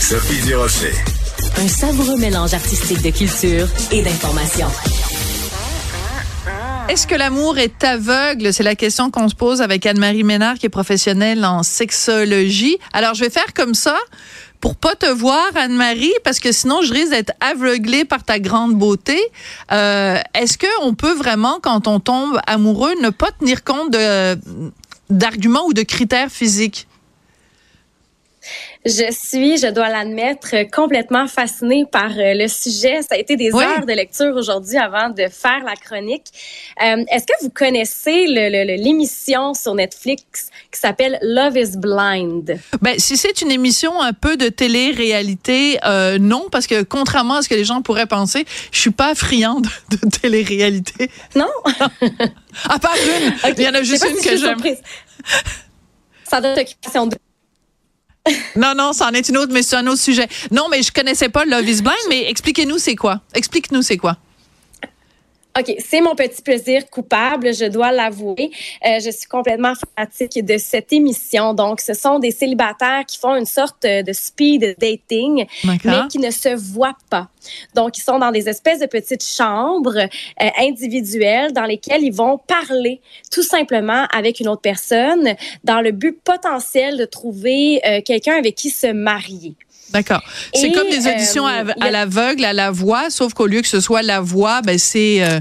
Sophie Durocher. Un savoureux mélange artistique de culture et d'information. Est-ce que l'amour est aveugle? C'est la question qu'on se pose avec Anne-Marie Ménard, qui est professionnelle en sexologie. Alors, je vais faire comme ça pour pas te voir, Anne-Marie, parce que sinon, je risque d'être aveuglée par ta grande beauté. Euh, Est-ce qu'on peut vraiment, quand on tombe amoureux, ne pas tenir compte d'arguments ou de critères physiques? Je suis, je dois l'admettre, complètement fascinée par euh, le sujet. Ça a été des Oui. heures de lecture aujourd'hui avant de faire la chronique. Euh, Est-ce que vous connaissez le- le- le- l'émission sur Netflix qui s'appelle Love is Blind? Ben, si c'est une émission un peu de télé-réalité, euh, non, parce que contrairement à ce que les gens pourraient penser, je suis pas friande de télé-réalité. Non? À part une, Ok. il y en a juste une si que j'aime. Ça donne occupation de Non, non, c'en est une autre, mais c'est un autre sujet. Non, mais je connaissais pas Love is Blind, mais expliquez-nous c'est quoi. Explique-nous c'est quoi. OK, c'est mon petit plaisir coupable, je dois l'avouer. Euh, je suis complètement fanatique de cette émission. Donc, ce sont des célibataires qui font une sorte de speed dating, mais qui ne se voient pas. Donc, ils sont dans des espèces de petites chambres euh, individuelles dans lesquelles ils vont parler tout simplement avec une autre personne dans le but potentiel de trouver euh, quelqu'un avec qui se marier. D'accord. C'est comme des auditions euh, à, l'aveugle, à la voix, sauf qu'au lieu que ce soit la voix, ben c'est euh,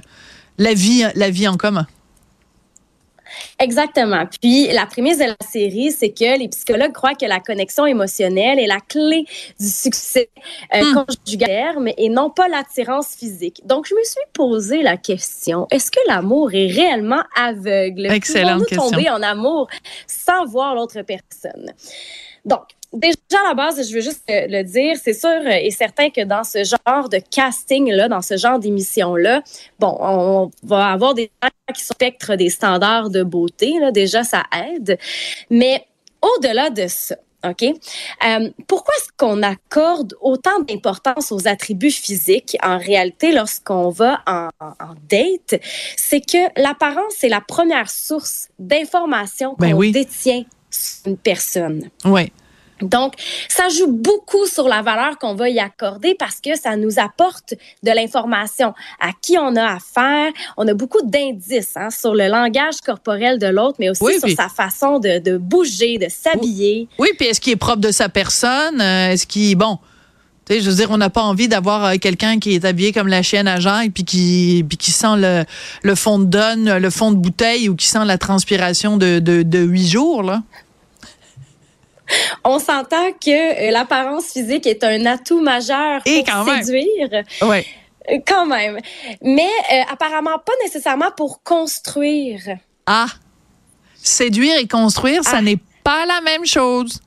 la vie, la vie en commun. Exactement. Puis la prémisse de la série, c'est que les psychologues croient que la connexion émotionnelle est la clé du succès euh, Hmm. conjugal, et non pas l'attirance physique. Donc je me suis posé la question est-ce que l'amour est réellement aveugle? Excellente Pouvons-nous tomber en amour sans voir l'autre personne? Donc Déjà, à la base, je veux juste le dire, c'est sûr euh, et certain que dans ce genre de casting-là, dans ce genre d'émission-là, bon, on va avoir des gens qui sont spectres des standards de beauté, là, déjà, ça aide. Mais au-delà de ça, OK? Euh, pourquoi est-ce qu'on accorde autant d'importance aux attributs physiques en réalité lorsqu'on va en, en date? C'est que l'apparence est la première source d'information qu'on Ben oui. détient sur une personne. Oui. Donc, ça joue beaucoup sur la valeur qu'on va y accorder parce que ça nous apporte de l'information à qui on a affaire? On a beaucoup d'indices hein, sur le langage corporel de l'autre, mais aussi Oui, sur puis- sa façon de, de bouger, de s'habiller. Oui, puis est-ce qu'il est propre de sa personne? Euh, Est-ce qu'il, bon, tu sais, je veux dire, on n'a pas envie d'avoir euh, quelqu'un qui est habillé comme la chienne à Jacques puis qui, puis qui sent le, le fond de donne, le fond de bouteille ou qui sent la transpiration de, de, de huit jours, là? On s'entend que euh, l'apparence physique est un atout majeur Et pour quand même. séduire. Oui. Euh, Quand même. Mais euh, apparemment pas nécessairement pour construire. Ah, séduire et construire, ça Ah. n'est pas la même chose.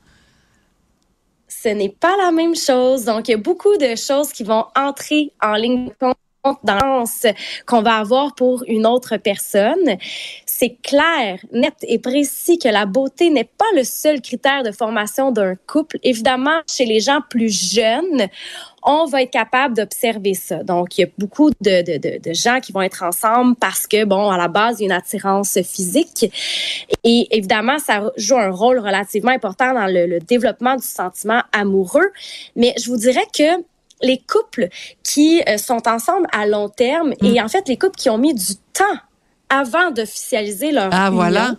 ce n'est pas la même chose. Donc, il y a beaucoup de choses qui vont entrer en ligne de compte qu'on va avoir pour une autre personne. C'est clair, net et précis que la beauté n'est pas le seul critère de formation d'un couple. Évidemment, chez les gens plus jeunes, on va être capable d'observer ça. Donc, il y a beaucoup de, de, de, gens qui vont être ensemble parce que, bon, à la base, il y a une attirance physique. Et évidemment, ça joue un rôle relativement important dans le développement du sentiment amoureux. Mais je vous dirais que les couples qui euh, sont ensemble à long terme et en fait les couples qui ont mis du temps avant d'officialiser leur Ah, union voilà.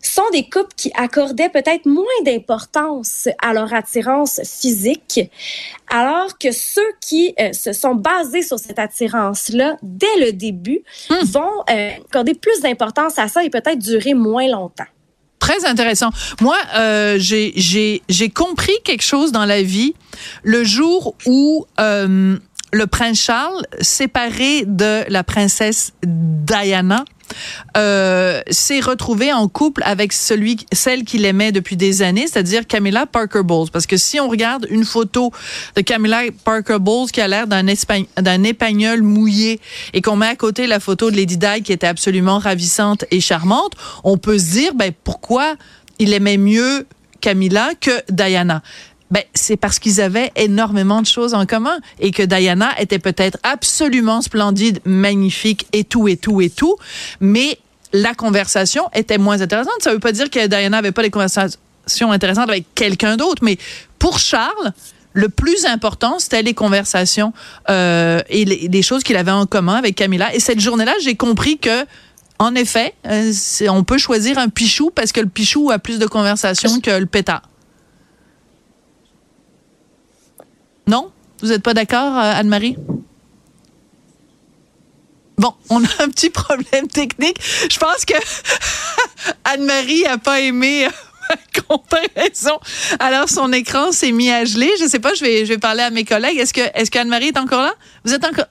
sont des couples qui accordaient peut-être moins d'importance à leur attirance physique, alors que ceux qui euh, se sont basés sur cette attirance-là dès le début Hmm. vont euh, accorder plus d'importance à ça et peut-être durer moins longtemps. Très intéressant. Moi, euh, j'ai compris quelque chose dans la vie le jour où euh, le prince Charles, séparé de la princesse Diana, euh, s'est retrouvé en couple avec celui, celle qu'il aimait depuis des années, c'est-à-dire Camilla Parker Bowles. Parce que si on regarde une photo de Camilla Parker Bowles qui a l'air d'un d'un mouillé et qu'on met à côté la photo de Lady Di qui était absolument ravissante et charmante, on peut se dire ben pourquoi il aimait mieux Camilla que Diana? Ben, c'est parce qu'ils avaient énormément de choses en commun et que Diana était peut-être absolument splendide, magnifique et tout et tout et tout, mais la conversation était moins intéressante. Ça veut pas dire que Diana avait pas des conversations intéressantes avec quelqu'un d'autre, mais pour Charles, le plus important, c'était les conversations euh, et les, choses qu'il avait en commun avec Camilla. Et cette journée-là, j'ai compris que en effet, euh, on peut choisir un pichou parce que le pichou a plus de conversations que le pétard. Non? Vous n'êtes pas d'accord, euh, Anne-Marie? Bon, on a un petit problème technique. Je pense que Anne-Marie n'a pas aimé ma comparaison. Alors, son écran s'est mis à geler. Je ne sais pas, je vais, je vais parler à mes collègues. Est-ce que, est-ce qu'Anne-Marie est encore là? Vous êtes encore.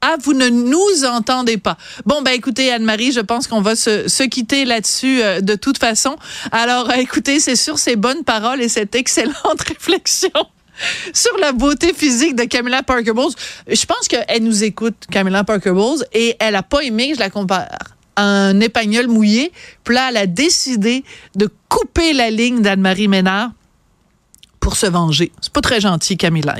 Ah, vous ne nous entendez pas. Bon, ben écoutez, Anne-Marie, je pense qu'on va se, se quitter là-dessus euh, de toute façon. Alors, écoutez, c'est sur ces bonnes paroles et cette excellente réflexion sur la beauté physique de Camilla Parker Bowles. Je pense qu'elle nous écoute, Camilla Parker Bowles, et elle a pas aimé que je la compare à un épagnol mouillé. Puis là, elle a décidé de couper la ligne d'Anne-Marie Ménard pour se venger. C'est pas très gentil, Camilla.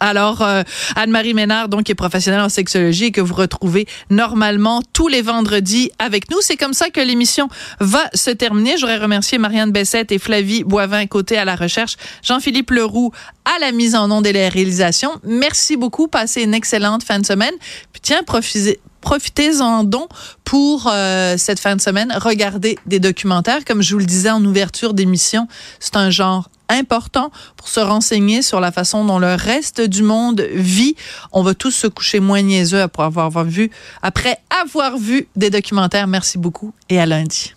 Alors, euh, Anne-Marie Ménard, donc, qui est professionnelle en sexologie et que vous retrouvez normalement tous les vendredis avec nous. C'est comme ça que l'émission va se terminer. J'aurais remercié Marianne Bessette et Flavie Boivin côté à la recherche, Jean-Philippe Leroux à la mise en onde et la réalisation. Merci beaucoup. Passez une excellente fin de semaine. Puis tiens, profitez profitez-en donc pour euh, cette fin de semaine. Regardez des documentaires. Comme je vous le disais en ouverture d'émission, c'est un genre important pour se renseigner sur la façon dont le reste du monde vit. On va tous se coucher moins niaiseux après avoir vu, après avoir vu des documentaires. Merci beaucoup et à lundi.